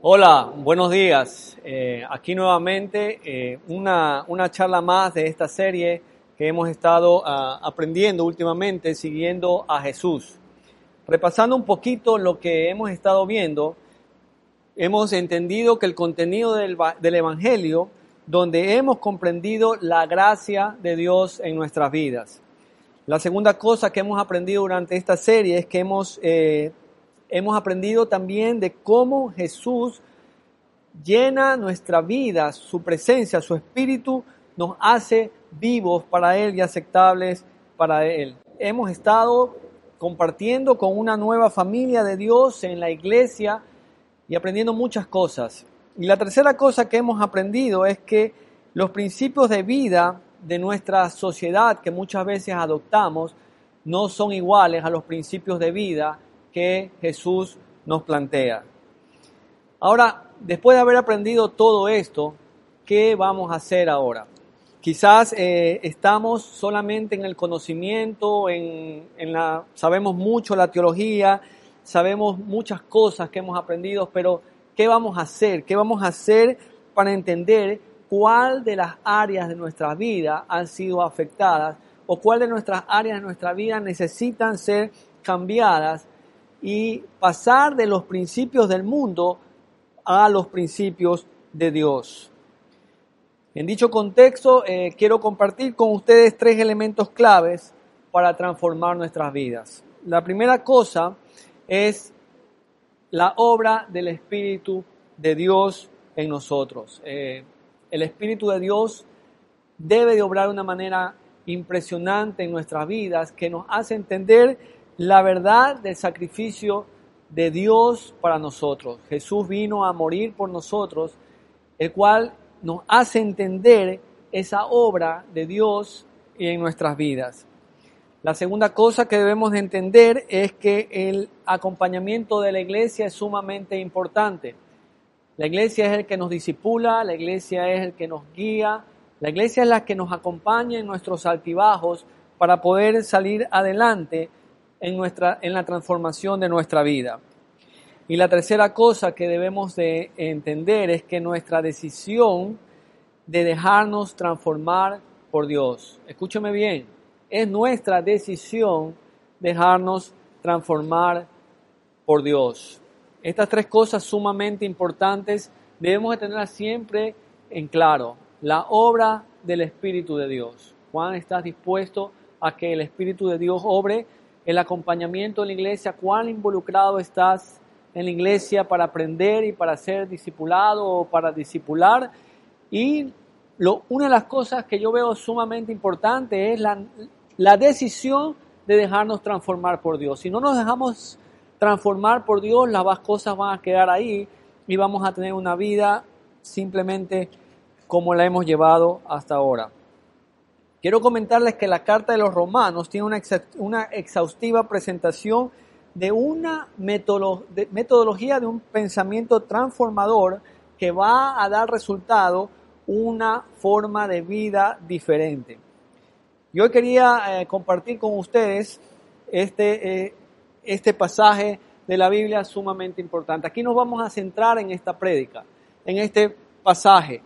Hola, buenos días. Eh, aquí nuevamente eh, una, una, charla más de esta serie que hemos estado uh, aprendiendo últimamente, siguiendo a Jesús. Repasando un poquito lo que hemos estado viendo, hemos entendido que el contenido del, del Evangelio, donde hemos comprendido la gracia de Dios en nuestras vidas. La segunda cosa que hemos aprendido durante esta serie es que hemos eh, hemos aprendido también de cómo Jesús llena nuestra vida, su presencia, su espíritu nos hace vivos para Él y aceptables para Él. Hemos estado compartiendo con una nueva familia de Dios en la iglesia y aprendiendo muchas cosas. Y la tercera cosa que hemos aprendido es que los principios de vida de nuestra sociedad que muchas veces adoptamos no son iguales a los principios de vida que Jesús nos plantea. Ahora, después de haber aprendido todo esto, ¿qué vamos a hacer ahora? Quizás eh, estamos solamente en el conocimiento, en, en la, sabemos mucho la teología, sabemos muchas cosas que hemos aprendido, pero ¿qué vamos a hacer? ¿Qué vamos a hacer para entender cuál de las áreas de nuestra vida han sido afectadas o cuál de nuestras áreas de nuestra vida necesitan ser cambiadas y pasar de los principios del mundo a los principios de Dios. En dicho contexto, eh, quiero compartir con ustedes tres elementos claves para transformar nuestras vidas. La primera cosa es la obra del Espíritu de Dios en nosotros. Eh, el Espíritu de Dios debe de obrar de una manera impresionante en nuestras vidas que nos hace entender la verdad del sacrificio de Dios para nosotros. Jesús vino a morir por nosotros, el cual nos hace entender esa obra de Dios en nuestras vidas. La segunda cosa que debemos de entender es que el acompañamiento de la iglesia es sumamente importante. La iglesia es el que nos disipula, la iglesia es el que nos guía, la iglesia es la que nos acompaña en nuestros altibajos para poder salir adelante en, nuestra, en la transformación de nuestra vida. Y la tercera cosa que debemos de entender es que nuestra decisión de dejarnos transformar por Dios, escúcheme bien, es nuestra decisión dejarnos transformar por Dios. Estas tres cosas sumamente importantes debemos de tenerlas siempre en claro. La obra del Espíritu de Dios. Juan, ¿estás dispuesto a que el Espíritu de Dios obre el acompañamiento en la iglesia, cuán involucrado estás en la iglesia para aprender y para ser discipulado o para discipular. Y una de las cosas que yo veo sumamente importante es la, la decisión de dejarnos transformar por Dios. Si no nos dejamos transformar por Dios, las cosas van a quedar ahí y vamos a tener una vida simplemente como la hemos llevado hasta ahora. Quiero comentarles que la carta de los romanos tiene una, exhaustiva presentación de una metodología de un pensamiento transformador que va a dar resultado una forma de vida diferente. Yo quería eh, compartir con ustedes este, eh, este pasaje de la Biblia sumamente importante. Aquí nos vamos a centrar en esta prédica, en este pasaje.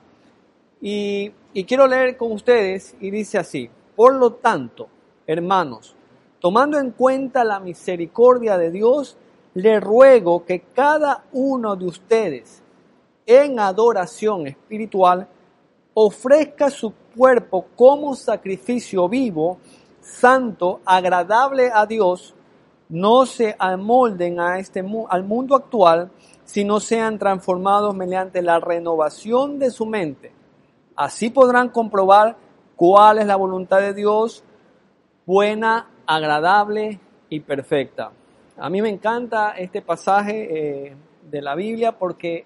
Y, quiero leer con ustedes y dice así, por lo tanto, hermanos, tomando en cuenta la misericordia de Dios, le ruego que cada uno de ustedes en adoración espiritual ofrezca su cuerpo como sacrificio vivo, santo, agradable a Dios, no se amolden a este, al mundo actual, sino sean transformados mediante la renovación de su mente Así podrán comprobar cuál es la voluntad de Dios, buena, agradable y perfecta. A mí me encanta este pasaje eh, de la Biblia porque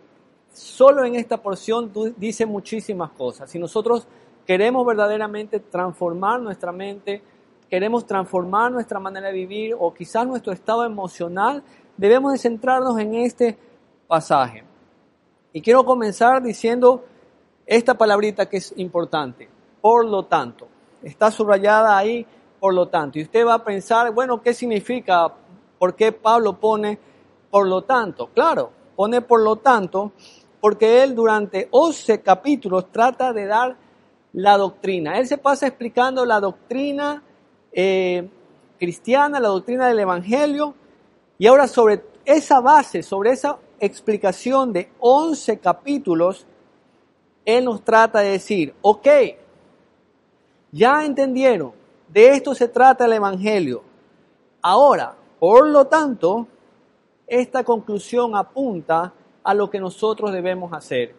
solo en esta porción dice muchísimas cosas. Si nosotros queremos verdaderamente transformar nuestra mente, queremos transformar nuestra manera de vivir o quizás nuestro estado emocional, debemos de centrarnos en este pasaje. Y quiero comenzar diciendo esta palabrita que es importante, por lo tanto, está subrayada ahí, por lo tanto. Y usted va a pensar, bueno, ¿qué significa? ¿Por qué Pablo pone por lo tanto? Claro, pone por lo tanto, porque él durante 11 capítulos trata de dar la doctrina. Él se pasa explicando la doctrina eh, cristiana, la doctrina del Evangelio, y ahora sobre esa base, sobre esa explicación de 11 capítulos, Él nos trata de decir, ok, ya entendieron, de esto se trata el Evangelio. Ahora, por lo tanto, esta conclusión apunta a lo que nosotros debemos hacer.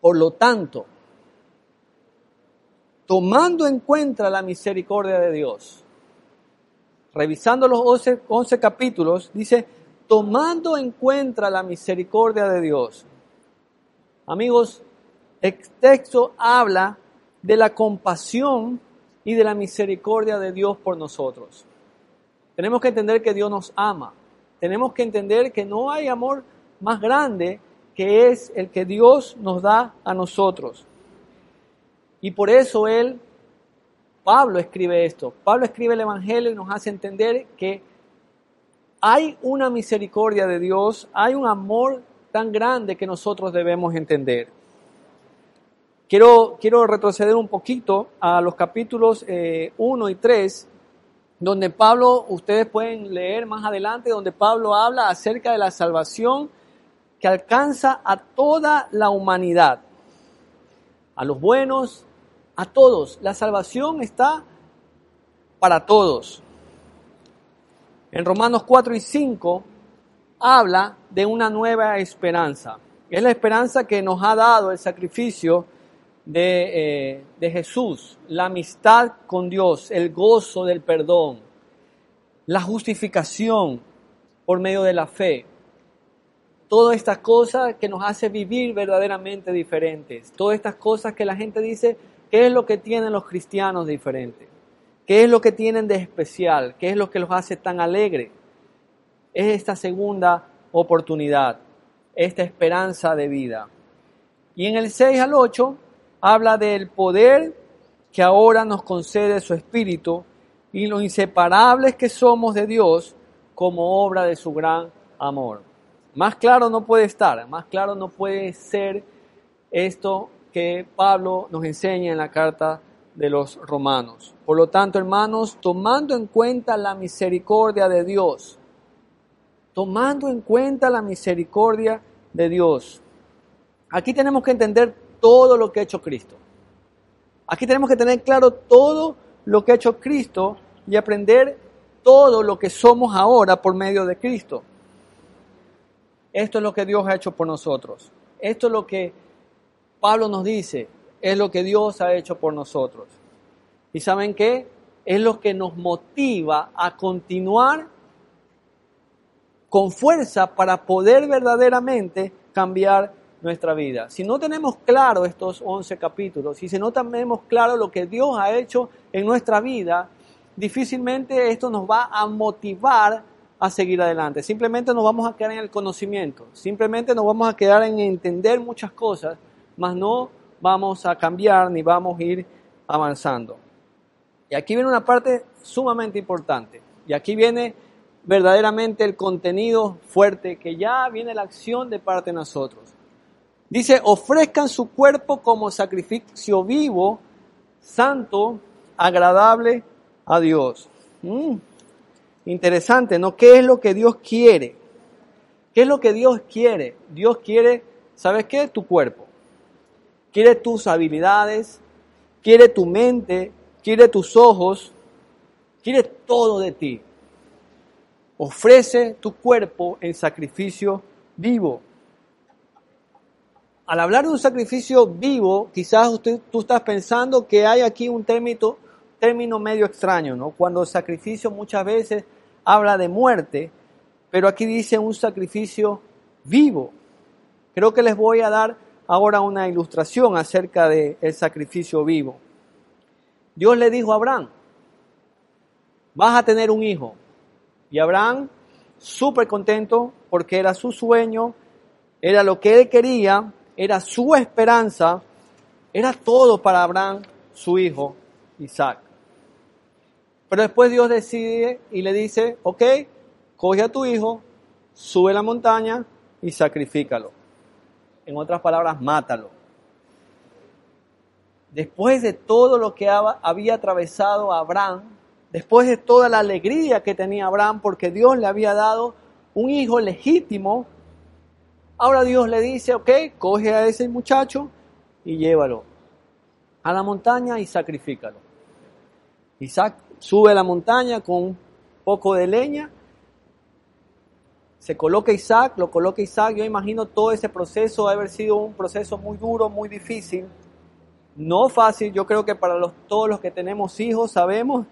Por lo tanto, tomando en cuenta la misericordia de Dios, revisando los 11, capítulos, dice, tomando en cuenta la misericordia de Dios. Amigos, el texto habla de la compasión y de la misericordia de Dios por nosotros. Tenemos que entender que Dios nos ama. Tenemos que entender que no hay amor más grande que es el que Dios nos da a nosotros. Y por eso Él Pablo escribe esto. Pablo escribe el Evangelio y nos hace entender que hay una misericordia de Dios, hay un amor tan grande que nosotros debemos entender. Quiero, quiero retroceder un poquito a los capítulos 1 eh, y 3, donde Pablo, ustedes pueden leer más adelante, donde Pablo habla acerca de la salvación que alcanza a toda la humanidad, a los buenos, a todos. La salvación está para todos. En Romanos 4 y 5 habla de una nueva esperanza. Es la esperanza que nos ha dado el sacrificio de, eh, de Jesús, la amistad con Dios, el gozo del perdón, la justificación por medio de la fe. Todas estas cosas que nos hace vivir verdaderamente diferentes. Todas estas cosas que la gente dice, ¿Qué es lo que tienen los cristianos diferente? ¿Qué es lo que tienen de especial? ¿Qué es lo que los hace tan alegres? Es esta segunda oportunidad, esta esperanza de vida. Y en el 6 al 8 habla del poder que ahora nos concede su Espíritu y lo inseparables que somos de Dios como obra de su gran amor. Más claro no puede estar, más claro no puede ser esto que Pablo nos enseña en la carta de los romanos. Por lo tanto, hermanos, tomando en cuenta la misericordia de Dios, tomando en cuenta la misericordia de Dios, aquí tenemos que entender todo lo que ha hecho Cristo. Aquí tenemos que tener claro todo lo que ha hecho Cristo y aprender todo lo que somos ahora por medio de Cristo. Esto es lo que Dios ha hecho por nosotros. Esto es lo que Pablo nos dice, es lo que Dios ha hecho por nosotros. ¿Y saben qué? Es lo que nos motiva a continuar con fuerza para poder verdaderamente cambiar nuestra vida. Si no tenemos claro estos 11 capítulos y si no tenemos claro lo que Dios ha hecho en nuestra vida, difícilmente esto nos va a motivar a seguir adelante. Simplemente nos vamos a quedar en el conocimiento, simplemente nos vamos a quedar en entender muchas cosas, mas no vamos a cambiar ni vamos a ir avanzando. Y aquí viene una parte sumamente importante. Y aquí viene verdaderamente el contenido fuerte, que ya viene la acción de parte de nosotros. Dice, ofrezcan su cuerpo como sacrificio vivo, santo, agradable a Dios. Mm, interesante, ¿no? ¿Qué es lo que Dios quiere? ¿Qué es lo que Dios quiere? Dios quiere, ¿sabes qué? Tu cuerpo quiere tus habilidades, quiere tu mente, quiere tus ojos, quiere todo de ti. Ofrece tu cuerpo en sacrificio vivo. Al hablar de un sacrificio vivo, quizás usted, tú estás pensando que hay aquí un término, término medio extraño, ¿no? Cuando sacrificio muchas veces habla de muerte, pero aquí dice un sacrificio vivo. Creo que les voy a dar ahora una ilustración acerca del el sacrificio vivo. Dios le dijo a Abraham, vas a tener un hijo. Y Abraham, súper contento, porque era su sueño, era lo que él quería, era su esperanza, era todo para Abraham, su hijo, Isaac. Pero después Dios decide y le dice, ok, coge a tu hijo, sube la montaña y sacrifícalo. En otras palabras, mátalo. Después de todo lo que había atravesado Abraham, después de toda la alegría que tenía Abraham porque Dios le había dado un hijo legítimo, ahora Dios le dice, ok, coge a ese muchacho y llévalo a la montaña y sacrifícalo. Isaac sube a la montaña con un poco de leña se coloca Isaac, lo coloca Isaac, yo imagino todo ese proceso debe haber sido un proceso muy duro, muy difícil, no fácil, yo creo que para todos los que tenemos hijos sabemos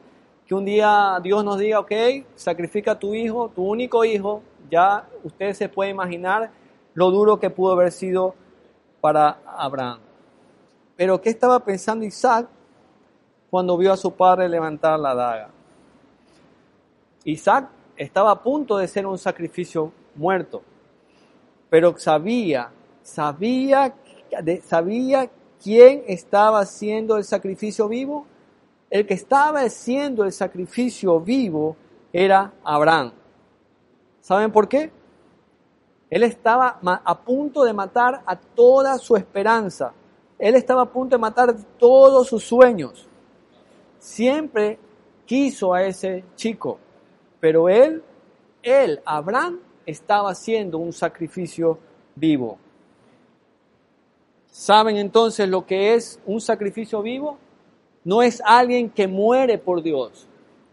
un día Dios nos diga, ok, sacrifica a tu hijo, tu único hijo, ya usted se puede imaginar lo duro que pudo haber sido para Abraham. Pero ¿qué estaba pensando Isaac cuando vio a su padre levantar la daga? Isaac estaba a punto de ser un sacrificio muerto, pero sabía, sabía, sabía quién estaba haciendo el sacrificio vivo. El que estaba haciendo el sacrificio vivo era Abraham. ¿Saben por qué? Él estaba a punto de matar a toda su esperanza. Él estaba a punto de matar todos sus sueños. Siempre quiso a ese chico. Pero él, él, Abraham, estaba haciendo un sacrificio vivo. ¿Saben entonces lo que es un sacrificio vivo? No es alguien que muere por Dios,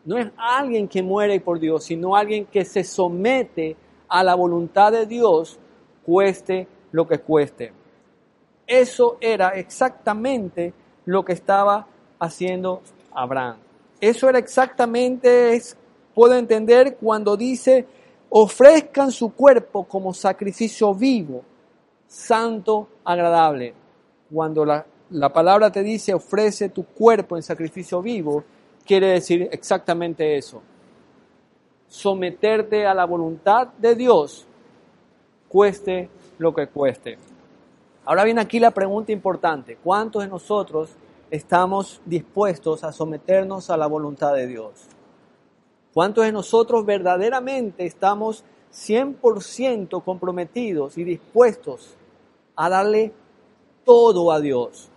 no es alguien que muere por Dios, sino alguien que se somete a la voluntad de Dios, cueste lo que cueste. Eso era exactamente lo que estaba haciendo Abraham. Eso era exactamente puedo entender cuando dice, ofrezcan su cuerpo como sacrificio vivo, santo, agradable. Cuando la, la palabra te dice, ofrece tu cuerpo en sacrificio vivo, quiere decir exactamente eso. Someterte a la voluntad de Dios, cueste lo que cueste. Ahora viene aquí la pregunta importante. ¿Cuántos de nosotros estamos dispuestos a someternos a la voluntad de Dios? ¿Cuántos de nosotros verdaderamente estamos 100% comprometidos y dispuestos a darle todo a Dios?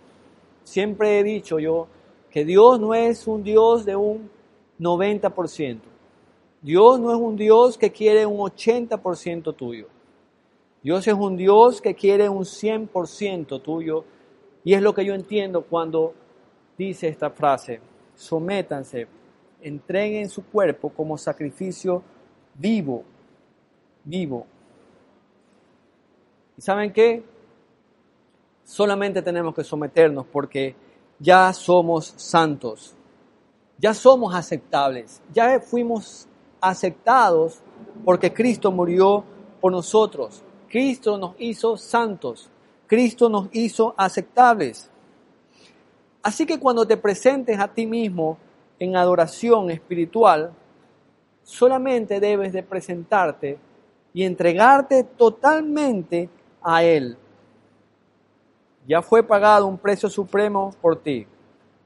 Siempre he dicho yo que Dios no es un Dios de un 90%. Dios no es un Dios que quiere un 80% tuyo. Dios es un Dios que quiere un 100% tuyo. Y es lo que yo entiendo cuando dice esta frase, sométanse entreguen su cuerpo como sacrificio vivo, vivo. ¿Y saben qué? Solamente tenemos que someternos porque ya somos santos, ya somos aceptables, ya fuimos aceptados porque Cristo murió por nosotros. Cristo nos hizo santos, Cristo nos hizo aceptables. Así que cuando te presentes a ti mismo en adoración espiritual, solamente debes de presentarte y entregarte totalmente a Él. Ya fue pagado un precio supremo por ti.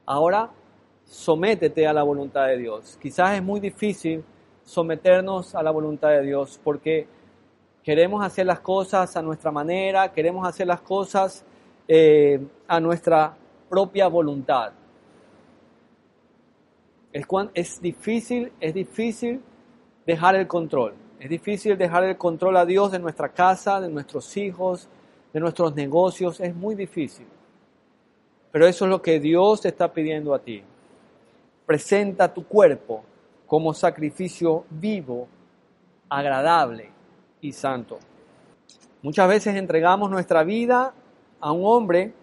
Ahora sométete a la voluntad de Dios. Quizás es muy difícil someternos a la voluntad de Dios porque queremos hacer las cosas a nuestra manera, queremos hacer las cosas eh, a nuestra propia voluntad. Es, es difícil, es difícil dejar el control. Es difícil dejar el control a Dios de nuestra casa, de nuestros hijos, de nuestros negocios. Es muy difícil. Pero eso es lo que Dios te está pidiendo a ti. Presenta tu cuerpo como sacrificio vivo, agradable y santo. Muchas veces entregamos nuestra vida a un hombre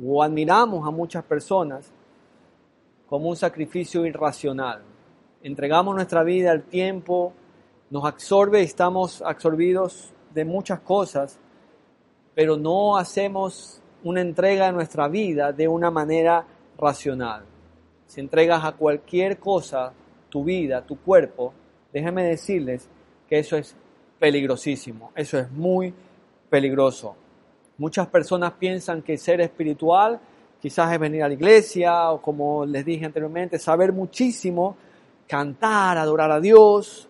o admiramos a muchas personas como un sacrificio irracional. Entregamos nuestra vida al tiempo, nos absorbe y estamos absorbidos de muchas cosas, pero no hacemos una entrega de nuestra vida de una manera racional. Si entregas a cualquier cosa tu vida, tu cuerpo, déjenme decirles que eso es peligrosísimo, eso es muy peligroso. Muchas personas piensan que ser espiritual quizás es venir a la iglesia o como les dije anteriormente, saber muchísimo, cantar, adorar a Dios.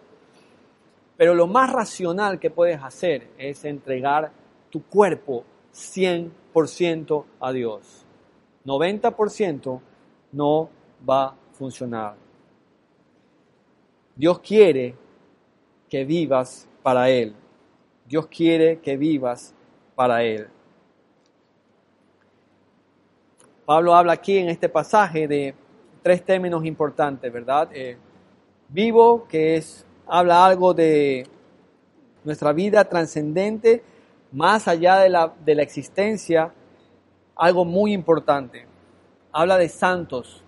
Pero lo más racional que puedes hacer es entregar tu cuerpo 100% a Dios. 90% no va a funcionar. Dios quiere que vivas para Él. Dios quiere que vivas para Él. Pablo habla aquí en este pasaje de tres términos importantes, ¿verdad? Eh, vivo, que es, habla algo de nuestra vida trascendente, más allá de la, de la existencia, algo muy importante. Habla de santos.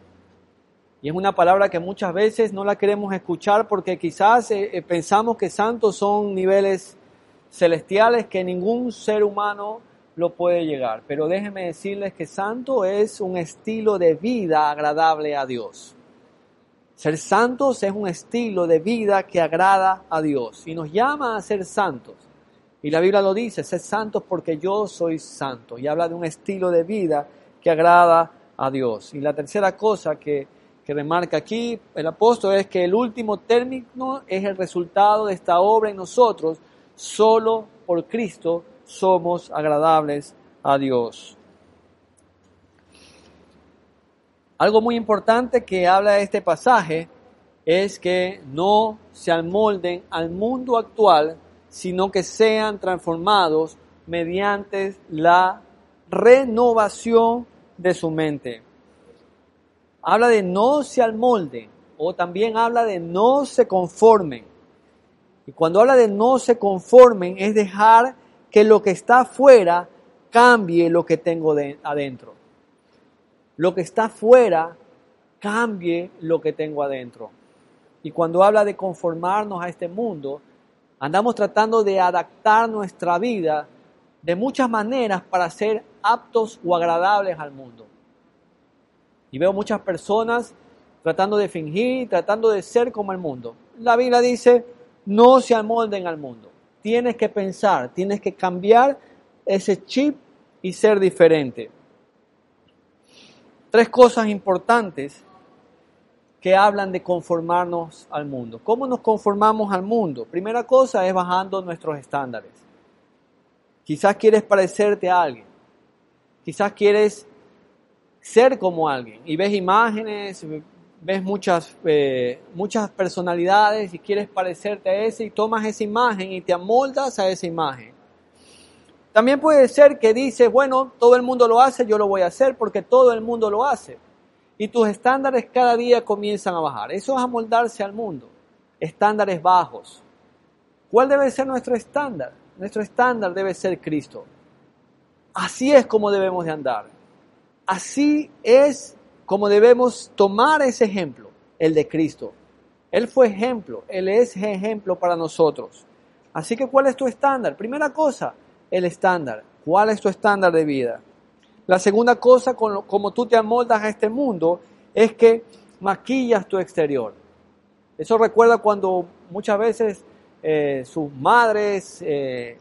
Y es una palabra que muchas veces no la queremos escuchar porque quizás eh, eh, pensamos que santos son niveles celestiales que ningún ser humano lo puede llegar. Pero déjenme decirles que santo es un estilo de vida agradable a Dios. Ser santos es un estilo de vida que agrada a Dios y nos llama a ser santos. Y la Biblia lo dice, ser santos porque yo soy santo. Y habla de un estilo de vida que agrada a Dios. Y la tercera cosa que, que remarca aquí el apóstol es que el último término es el resultado de esta obra en nosotros. Solo por Cristo somos agradables a Dios. Algo muy importante que habla de este pasaje es que no se amolden al mundo actual, sino que sean transformados mediante la renovación de su mente. Habla de no se amolden o también habla de no se conformen. Y cuando habla de no se conformen es dejar que lo que está afuera cambie lo que tengo de, adentro. Lo que está afuera cambie lo que tengo adentro. Y cuando habla de conformarnos a este mundo, andamos tratando de adaptar nuestra vida de muchas maneras para ser aptos o agradables al mundo. Y veo muchas personas tratando de fingir, tratando de ser como el mundo. La Biblia dice, no se amolden al mundo tienes que pensar, tienes que cambiar ese chip y ser diferente. Tres cosas importantes que hablan de conformarnos al mundo. ¿Cómo nos conformamos al mundo? Primera cosa es bajando nuestros estándares. Quizás quieres parecerte a alguien. Quizás quieres ser como alguien y ves imágenes, ves muchas, eh, muchas personalidades y quieres parecerte a ese y tomas esa imagen y te amoldas a esa imagen. También puede ser que dices, bueno, todo el mundo lo hace, yo lo voy a hacer porque todo el mundo lo hace. Y tus estándares cada día comienzan a bajar. Eso es amoldarse al mundo. Estándares bajos. ¿Cuál debe ser nuestro estándar? Nuestro estándar debe ser Cristo. Así es como debemos de andar. Así es como debemos tomar ese ejemplo, el de Cristo. Él fue ejemplo, Él es ejemplo para nosotros. Así que, ¿cuál es tu estándar? Primera cosa, el estándar. ¿Cuál es tu estándar de vida? La segunda cosa, como tú te amoldas a este mundo, es que maquillas tu exterior. Eso recuerda cuando muchas veces eh, sus madres eh,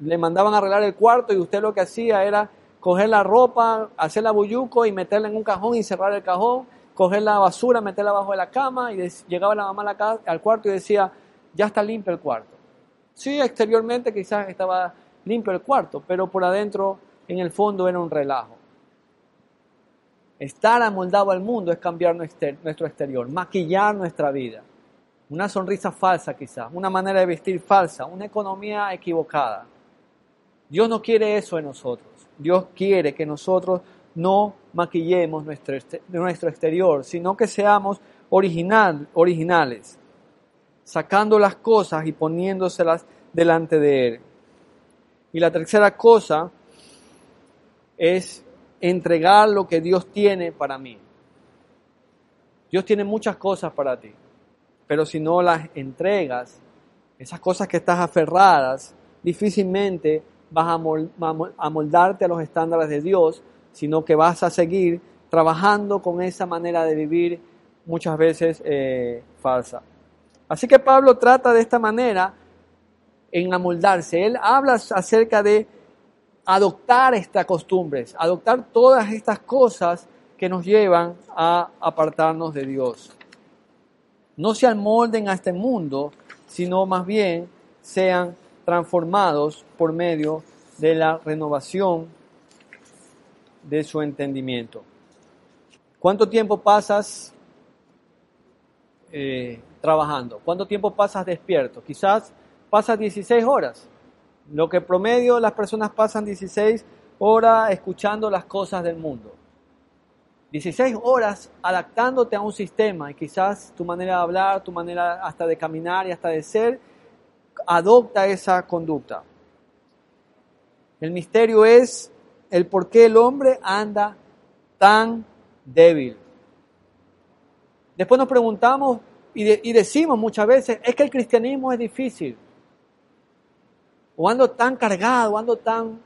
le mandaban arreglar el cuarto y usted lo que hacía era coger la ropa, hacer la buyuco y meterla en un cajón y cerrar el cajón, coger la basura, meterla abajo de la cama y llegaba la mamá al cuarto y decía, ya está limpio el cuarto. Sí, exteriormente quizás estaba limpio el cuarto, pero por adentro, en el fondo, era un relajo. Estar amoldado al mundo es cambiar nuestro exterior, maquillar nuestra vida. Una sonrisa falsa quizás, una manera de vestir falsa, una economía equivocada. Dios no quiere eso en nosotros. Dios quiere que nosotros no maquillemos nuestro, nuestro exterior, sino que seamos original, originales, sacando las cosas y poniéndoselas delante de Él. Y la tercera cosa es entregar lo que Dios tiene para mí. Dios tiene muchas cosas para ti, pero si no las entregas, esas cosas que estás aferradas, difícilmente vas a moldarte a los estándares de Dios, sino que vas a seguir trabajando con esa manera de vivir muchas veces eh, falsa. Así que Pablo trata de esta manera en amoldarse. Él habla acerca de adoptar estas costumbres, adoptar todas estas cosas que nos llevan a apartarnos de Dios. No se amolden a este mundo, sino más bien sean transformados por medio de la renovación de su entendimiento. ¿Cuánto tiempo pasas eh, trabajando? ¿Cuánto tiempo pasas despierto? Quizás pasas 16 horas. Lo que promedio las personas pasan 16 horas escuchando las cosas del mundo. 16 horas adaptándote a un sistema y quizás tu manera de hablar, tu manera hasta de caminar y hasta de ser, adopta esa conducta. El misterio es el por qué el hombre anda tan débil. Después nos preguntamos y, decimos muchas veces, es que el cristianismo es difícil. O ando tan cargado, o ando tan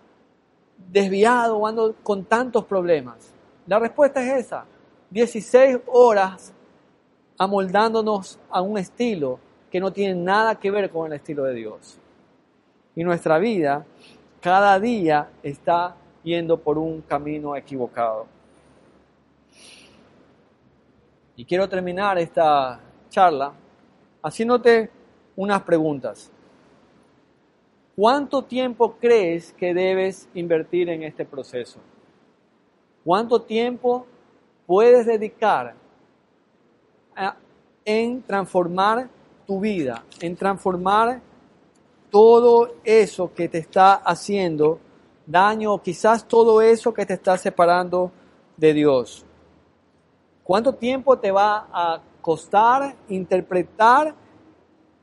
desviado, o ando con tantos problemas. La respuesta es esa. 16 horas amoldándonos a un estilo que no tiene nada que ver con el estilo de Dios. Y nuestra vida cada día está yendo por un camino equivocado. Y quiero terminar esta charla haciéndote unas preguntas. ¿Cuánto tiempo crees que debes invertir en este proceso? ¿Cuánto tiempo puedes dedicar en transformar tu vida, en transformar todo eso que te está haciendo daño o quizás todo eso que te está separando de Dios? ¿Cuánto tiempo te va a costar interpretar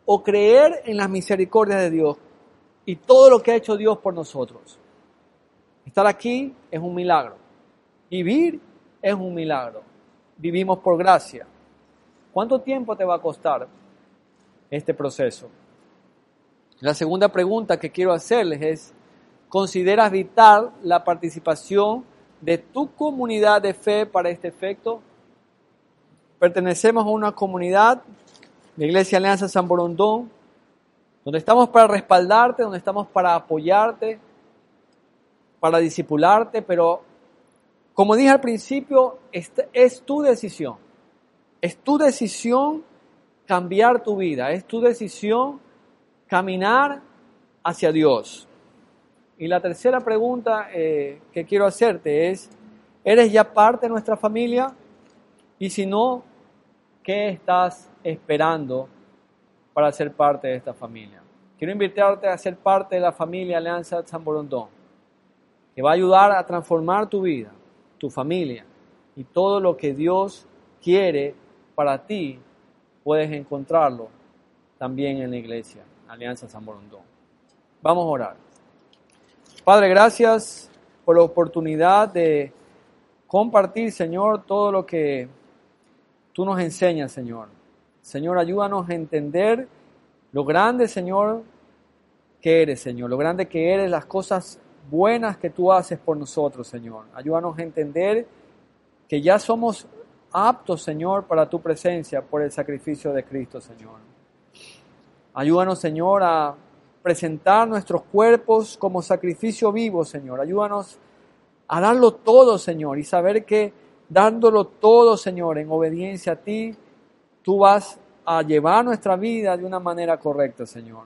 o creer en las misericordias de Dios y todo lo que ha hecho Dios por nosotros? Estar aquí es un milagro. Vivir es un milagro. Vivimos por gracia. ¿Cuánto tiempo te va a costar este proceso? La segunda pregunta que quiero hacerles es, ¿consideras vital la participación de tu comunidad de fe para este efecto? Pertenecemos a una comunidad, la Iglesia Alianza San Borondón, donde estamos para respaldarte, donde estamos para apoyarte, para discipularte, pero como dije al principio, es tu decisión. Es tu decisión cambiar tu vida. Es tu decisión caminar hacia Dios. Y la tercera pregunta eh, que quiero hacerte es, ¿eres ya parte de nuestra familia? Y si no, ¿qué estás esperando para ser parte de esta familia? Quiero invitarte a ser parte de la familia Alianza San Borondón, que va a ayudar a transformar tu vida tu familia y todo lo que Dios quiere para ti, puedes encontrarlo también en la iglesia, Alianza San Borondón. Vamos a orar. Padre, gracias por la oportunidad de compartir, Señor, todo lo que tú nos enseñas, Señor. Señor, ayúdanos a entender lo grande, Señor, que eres, Señor, lo grande que eres, las cosas buenas que tú haces por nosotros, Señor. Ayúdanos a entender que ya somos aptos, Señor, para tu presencia por el sacrificio de Cristo, Señor. Ayúdanos, Señor, a presentar nuestros cuerpos como sacrificio vivo, Señor. Ayúdanos a darlo todo, Señor, y saber que dándolo todo, Señor, en obediencia a ti, tú vas a llevar nuestra vida de una manera correcta, Señor.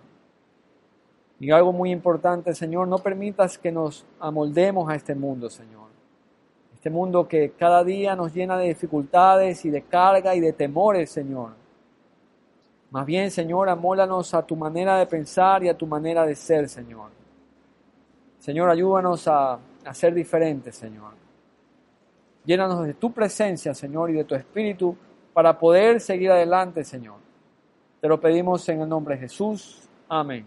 Y algo muy importante, Señor, no permitas que nos amoldemos a este mundo, Señor. Este mundo que cada día nos llena de dificultades y de carga y de temores, Señor. Más bien, Señor, amólanos a tu manera de pensar y a tu manera de ser, Señor. Señor, ayúdanos a, ser diferentes, Señor. Llénanos de tu presencia, Señor, y de tu espíritu para poder seguir adelante, Señor. Te lo pedimos en el nombre de Jesús. Amén.